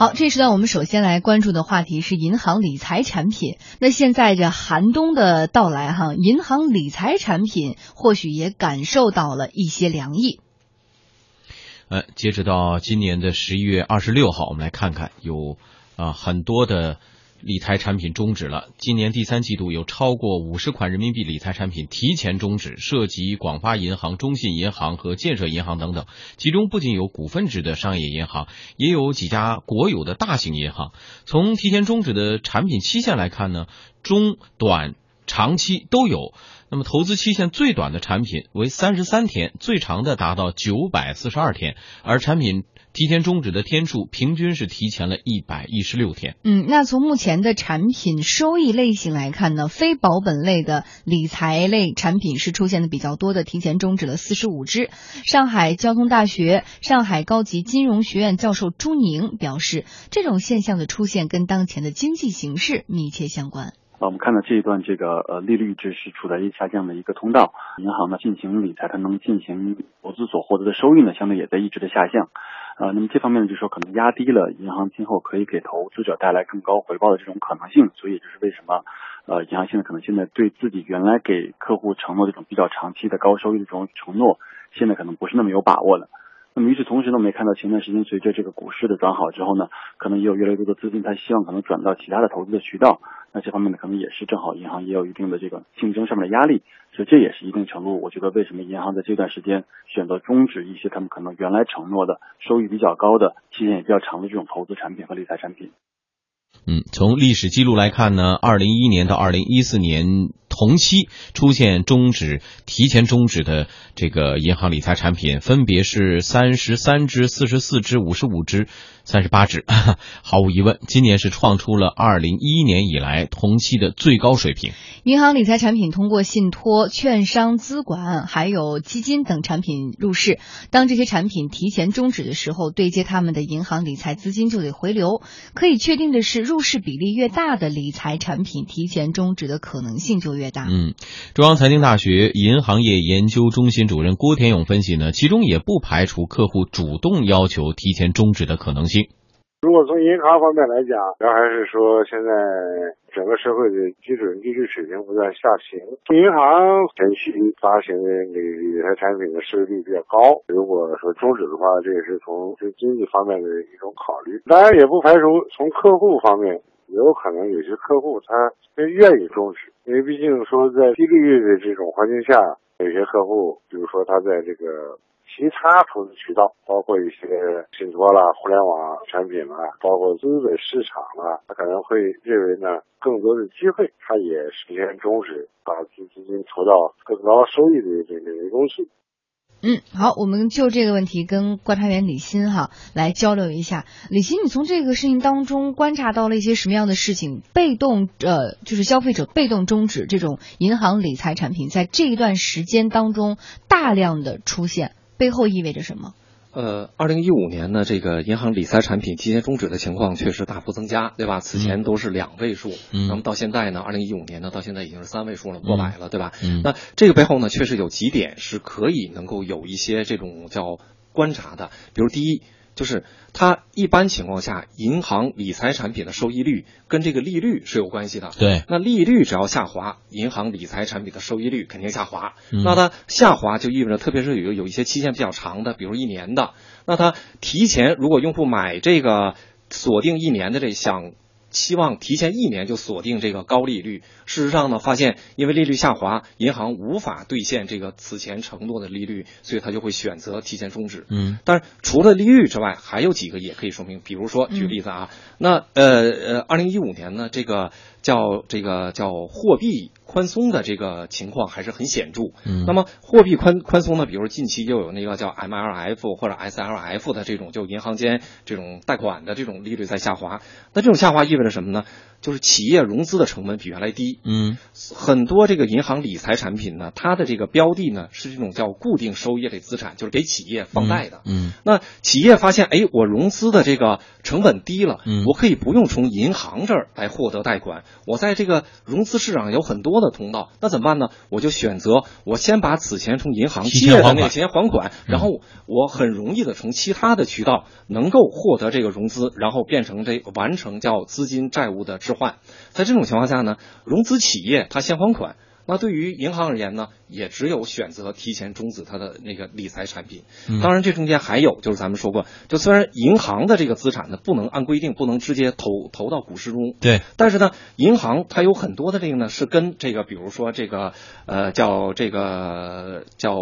好，这时呢我们首先来关注的话题是银行理财产品。那现在这寒冬的到来，哈，银行理财产品或许也感受到了一些凉意。呃，截止到今年的十一月二十六号，我们来看看有啊很多的。理财产品终止了。今年第三季度有超过五十款人民币理财产品提前终止，涉及广发银行、中信银行和建设银行等等。其中不仅有股份制的商业银行，也有几家国有的大型银行。从提前终止的产品期限来看呢，中短长期都有。那么投资期限最短的产品为三十三天，最长的达到九百四十二天，而产品。提前终止的天数平均是提前了一百一十六天。嗯，那从目前的产品收益类型来看呢，非保本类的理财类产品是出现的比较多的，提前终止了四十五只。上海交通大学上海高级金融学院教授朱宁表示，这种现象的出现跟当前的经济形势密切相关。我们看到这一段这个呃利率一直是处在一下降的一个通道，银行呢进行理财，它能进行投资所获得的收益呢，相对也在一直的下降。呃，那么这方面呢，就是说可能压低了银行今后可以给投资者带来更高回报的这种可能性，所以就是为什么，呃，银行现在可能现在对自己原来给客户承诺这种比较长期的高收益的这种承诺，现在可能不是那么有把握了。那么与此同时呢，我们也看到前段时间随着这个股市的转好之后呢，可能也有越来越多的资金，他希望可能转到其他的投资的渠道。那这方面呢，可能也是正好银行也有一定的这个竞争上面的压力，这也是一定程度，我觉得为什么银行在这段时间选择终止一些他们可能原来承诺的收益比较高的、期限也比较长的这种投资产品和理财产品。嗯，从历史记录来看呢，二零一一年到二零一四年同期出现终止、提前终止的这个银行理财产品，分别是三十三只、四十四只、五十五只。三十八只，毫无疑问，今年是创出了二零一一年以来同期的最高水平。银行理财产品通过信托、券商、资管还有基金等产品入市，当这些产品提前终止的时候，对接他们的银行理财资金就得回流。可以确定的是，入市比例越大的理财产品，提前终止的可能性就越大。嗯，中央财经大学银行业研究中心主任郭田勇分析呢，其中也不排除客户主动要求提前终止的可能性。如果从银行方面来讲，那还是说现在整个社会的基准利率水平不断下行，银行前期发行的理理财产品的收益率比较高。如果说终止的话，这也是从就经济方面的一种考虑。当然，也不排除从客户方面，有可能有些客户他愿意终止，因为毕竟说在低利率的这种环境下，有些客户，比如说他在这个。其他投资渠道，包括一些信托啦、互联网产品啦，包括资本市场啦，他可能会认为呢，更多的机会，他也实现终止，把资资金投到更高收益的这个东西。嗯，好，我们就这个问题跟观察员李欣哈来交流一下。李欣，你从这个事情当中观察到了一些什么样的事情？被动呃，就是消费者被动终止这种银行理财产品，在这一段时间当中大量的出现。背后意味着什么？呃，二零一五年呢，这个银行理财产品提前终止的情况确实大幅增加，对吧？此前都是两位数，嗯那么到现在呢，二零一五年呢，到现在已经是三位数了，过百了，对吧？嗯那这个背后呢，确实有几点是可以能够有一些这种叫观察的，比如第一。就是它一般情况下，银行理财产品的收益率跟这个利率是有关系的。对，那利率只要下滑，银行理财产品的收益率肯定下滑。那它下滑就意味着，特别是有有一些期限比较长的，比如一年的，那它提前如果用户买这个锁定一年的这想。期望提前一年就锁定这个高利率，事实上呢，发现因为利率下滑，银行无法兑现这个此前承诺的利率，所以他就会选择提前终止。嗯，但是除了利率之外，还有几个也可以说明，比如说举例子啊，那呃呃，二零一五年呢，这个叫这个叫货币。宽松的这个情况还是很显著。嗯，那么货币宽宽松呢？比如近期又有那个叫 MLF 或者 SLF 的这种，就银行间这种贷款的这种利率在下滑。那这种下滑意味着为了什么呢？就是企业融资的成本比原来低。嗯，很多这个银行理财产品呢，它的这个标的呢是这种叫固定收益类资产，就是给企业放贷的。嗯，那企业发现，哎，我融资的这个成本低了，嗯我可以不用从银行这儿来获得贷款，我在这个融资市场有很多的通道，那怎么办呢？我就选择我先把此前从银行借的那个钱还款，然后我很容易的从其他的渠道能够获得这个融资，然后变成这完成叫资金债务的置换。在这种情况下呢，融资企业它先还款。那对于银行而言呢，也只有选择提前终止它的那个理财产品。嗯当然，这中间还有就是咱们说过，就虽然银行的这个资产呢不能按规定不能直接投投到股市中，对，但是呢，银行它有很多的这个呢是跟这个，比如说这个呃叫这个叫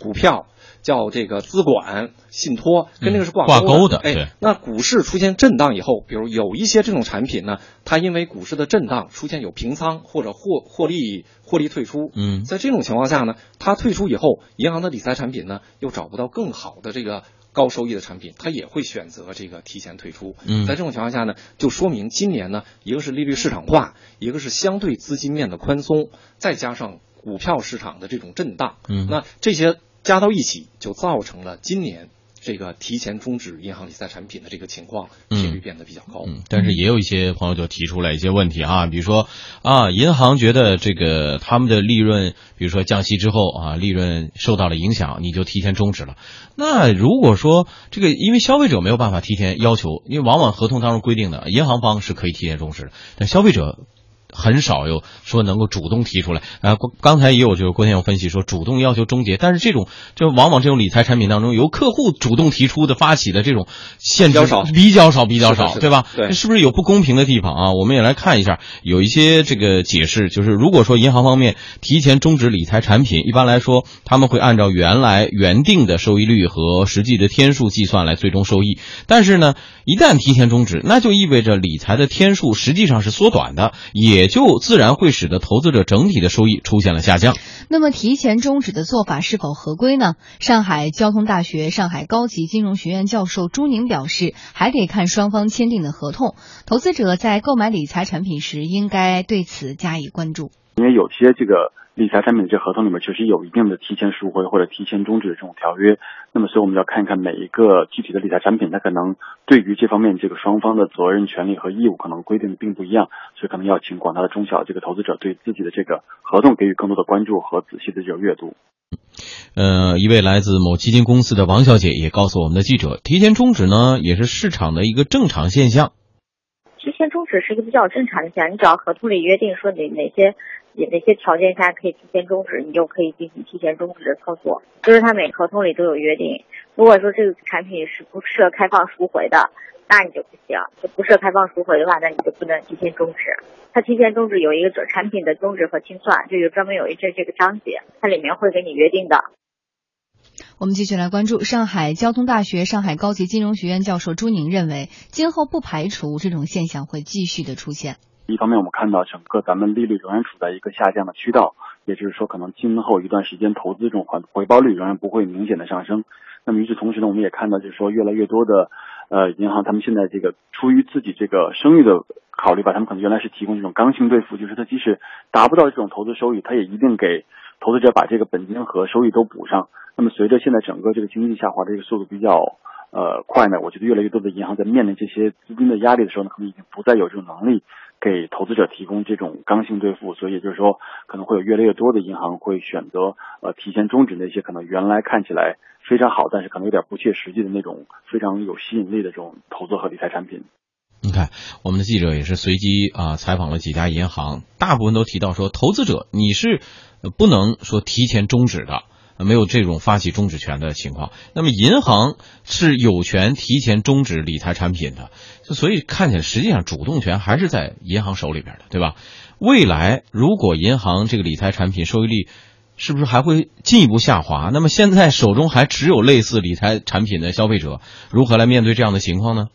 股票。叫这个资管、信托，跟这个是挂挂钩的哎，那股市出现震荡以后，比如有一些这种产品呢，它因为股市的震荡出现有平仓或者获获利获利退出，嗯在这种情况下呢，它退出以后，银行的理财产品呢又找不到更好的这个高收益的产品，它也会选择这个提前退出。嗯在这种情况下呢，就说明今年呢，一个是利率市场化，一个是相对资金面的宽松，再加上股票市场的这种震荡，嗯那这些加到一起，就造成了今年。这个提前终止银行理财产品的这个情况频率变得比较高。嗯，但是也有一些朋友就提出来一些问题啊，比如说啊，银行觉得这个他们的利润，比如说降息之后啊，利润受到了影响，你就提前终止了。那如果说这个，因为消费者没有办法提前要求，因为往往合同当中规定的，银行方是可以提前终止的，但消费者。很少有说能够主动提出来。啊，刚刚才也有就是郭先生分析说主动要求终结，但是这种就往往这种理财产品当中由客户主动提出的发起的这种限制比较少。比较少，比较少，对吧？对。这是不是有不公平的地方啊？我们也来看一下，有一些这个解释，就是如果说银行方面提前终止理财产品，一般来说他们会按照原来原定的收益率和实际的天数计算来最终收益，但是呢，一旦提前终止，那就意味着理财的天数实际上是缩短的，也就自然会使得投资者整体的收益出现了下降。那么提前终止的做法是否合规呢？上海交通大学上海高级金融学院教授朱宁表示，还得看双方签订的合同。投资者在购买理财产品时，应该对此加以关注。因为有些这个理财产品的这合同里面确实有一定的提前赎回或者提前终止的这种条约，那么所以我们要看一看每一个具体的理财产品，它可能对于这方面这个双方的责任、权利和义务可能规定的并不一样，所以可能要请广大的中小这个投资者对自己的这个合同给予更多的关注和仔细的这个阅读。呃，一位来自某基金公司的王小姐也告诉我们的记者，提前终止呢也是市场的一个正常现象。提前终止是一个比较正常的现象，你只要合同里约定说哪哪些哪些条件下可以提前终止，你就可以进行提前终止的操作。就是它每合同里都有约定。如果说这个产品是不设开放赎回的，那你就不行；就不设开放赎回的话，那你就不能提前终止。它提前终止有一个产品的终止和清算，就有专门有一这这个章节，它里面会给你约定的。我们继续来关注上海交通大学上海高级金融学院教授朱宁认为，今后不排除这种现象会继续的出现。一方面，我们看到整个咱们利率仍然处在一个下降的渠道，也就是说，可能今后一段时间投资这种回回报率仍然不会明显的上升。那么与此同时呢，我们也看到，就是说越来越多的呃银行，他们现在这个出于自己这个声誉的考虑吧，他们可能原来是提供这种刚性兑付，就是它即使达不到这种投资收益，它也一定给投资者把这个本金和收益都补上。那么随着现在整个这个经济下滑的一个速度比较呃快呢，我觉得越来越多的银行在面临这些资金的压力的时候呢，可能已经不再有这种能力给投资者提供这种刚性兑付，所以就是说，可能会有越来越多的银行会选择呃提前终止那些可能原来看起来非常好，但是可能有点不切实际的那种非常有吸引力的这种投资和理财产品。你看，我们的记者也是随机啊采访了几家银行，大部分都提到说，投资者你是不能说提前终止的。没有这种发起终止权的情况，那么银行是有权提前终止理财产品的，所以看起来实际上主动权还是在银行手里边的，对吧？未来如果银行这个理财产品收益率是不是还会进一步下滑？那么现在手中还只有类似理财产品的消费者，如何来面对这样的情况呢？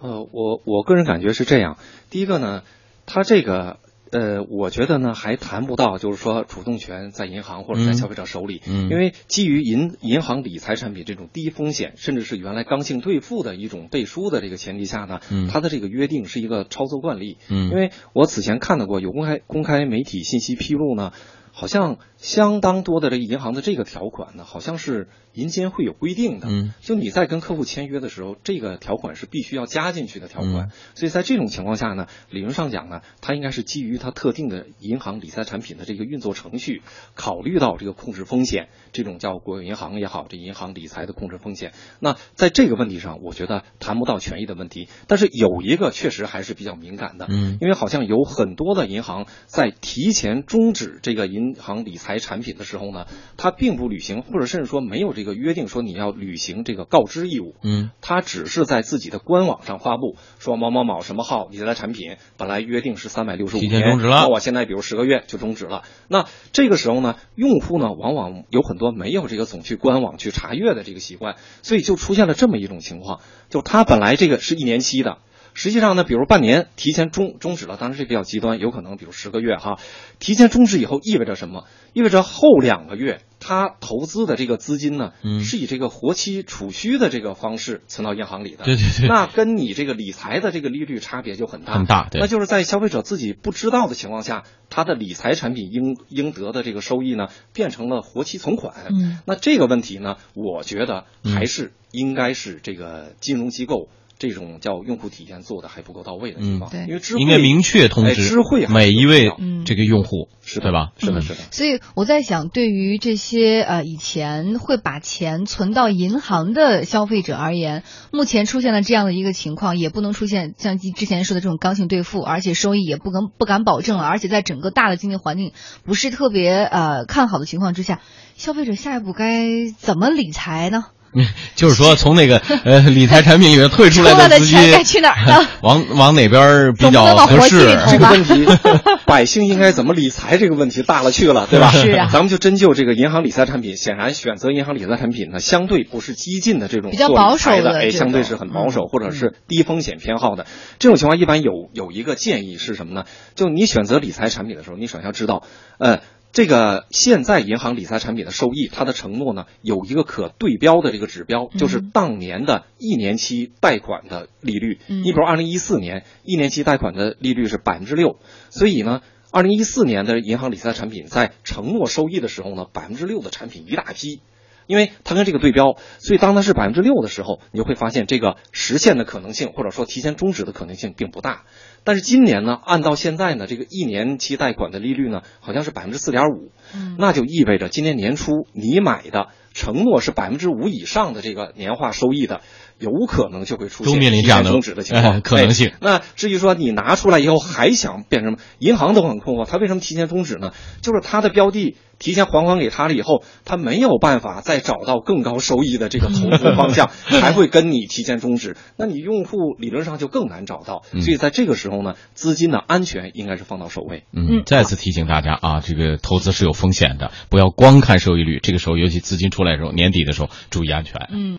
呃，我我个人感觉是这样，第一个呢，它这个呃，我觉得呢，还谈不到就是说主动权在银行或者在消费者手里，嗯，因为基于银银行理财产品这种低风险，甚至是原来刚性兑付的一种背书的这个前提下呢，嗯，它的这个约定是一个操作惯例，嗯，因为我此前看到过有公开公开媒体信息披露呢，好像相当多的这个银行的这个条款呢，好像是。银监会有规定的，嗯，就你在跟客户签约的时候，这个条款是必须要加进去的条款。所以在这种情况下呢，理论上讲呢，它应该是基于它特定的银行理财产品的这个运作程序，考虑到这个控制风险，这种叫国有银行也好，这银行理财的控制风险。那在这个问题上，我觉得谈不到权益的问题，但是有一个确实还是比较敏感的，嗯，因为好像有很多的银行在提前终止这个银行理财产品的时候呢，它并不履行，或者甚至说没有这个约定说你要履行这个告知义务，嗯，他只是在自己的官网上发布说某某某什么号理财产品本来约定是三百六十五天终止了，那我现在比如十个月就终止了。那这个时候呢，用户呢往往有很多没有这个总去官网去查阅的这个习惯，所以就出现了这么一种情况，就他本来这个是一年期的。实际上呢，比如半年提前终终止了，当然这比较极端，有可能比如十个月哈，提前终止以后意味着什么？意味着后两个月他投资的这个资金呢，嗯，是以这个活期储蓄的这个方式存到银行里的。对对对。那跟你这个理财的这个利率差别就很大很大。对。那就是在消费者自己不知道的情况下，他的理财产品应应得的这个收益呢，变成了活期存款。嗯。那这个问题呢，我觉得还是应该是这个金融机构。这种叫用户体验做的还不够到位的地方，对，因为知应该明确通知知会每一位这个用户，是对吧？是的，是的。所以我在想，对于这些呃以前会把钱存到银行的消费者而言，目前出现了这样的一个情况，也不能出现像之前说的这种刚性兑付，而且收益也不敢不敢保证了，而且在整个大的经济环境不是特别呃看好的情况之下，消费者下一步该怎么理财呢？就是说，从那个呃理财产品里面退出来的资金该去哪儿呢？往往哪边比较合适？这个问题，百姓应该怎么理财？这个问题大了去了，对吧？是啊。咱们就针就这个银行理财产品，显然选择银行理财产品呢，相对不是激进的这种比较保守的，哎，相对是很保守，或者是低风险偏好的。这种情况一般有有一个建议是什么呢？就你选择理财产品的时候，你首先要知道，呃。这个现在银行理财产品的收益，它的承诺呢有一个可对标的这个指标，就是当年的一年期贷款的利率。你比如二零一四年一年期贷款的利率是百分之六，所以呢，二零一四年的银行理财产品在承诺收益的时候呢，百分之六的产品一大批，因为它跟这个对标，所以当它是百分之六的时候，你就会发现这个实现的可能性或者说提前终止的可能性并不大。但是今年呢，按到现在呢，这个一年期贷款的利率呢，好像是百分之四点五，那就意味着今年年初你买的承诺是百分之五以上的这个年化收益的，有可能就会出现面临这样的终止的情况可能性。那至于说你拿出来以后还想变成什么，银行都很困惑，他为什么提前终止呢？就是他的标的提前还款给他了以后，他没有办法再找到更高收益的这个投资方向，还会跟你提前终止，那你用户理论上就更难找到。所以在这个时候。呢，资金的安全应该是放到首位。嗯，再次提醒大家啊，这个投资是有风险的，不要光看收益率。这个时候，尤其资金出来的时候，年底的时候，注意安全。嗯。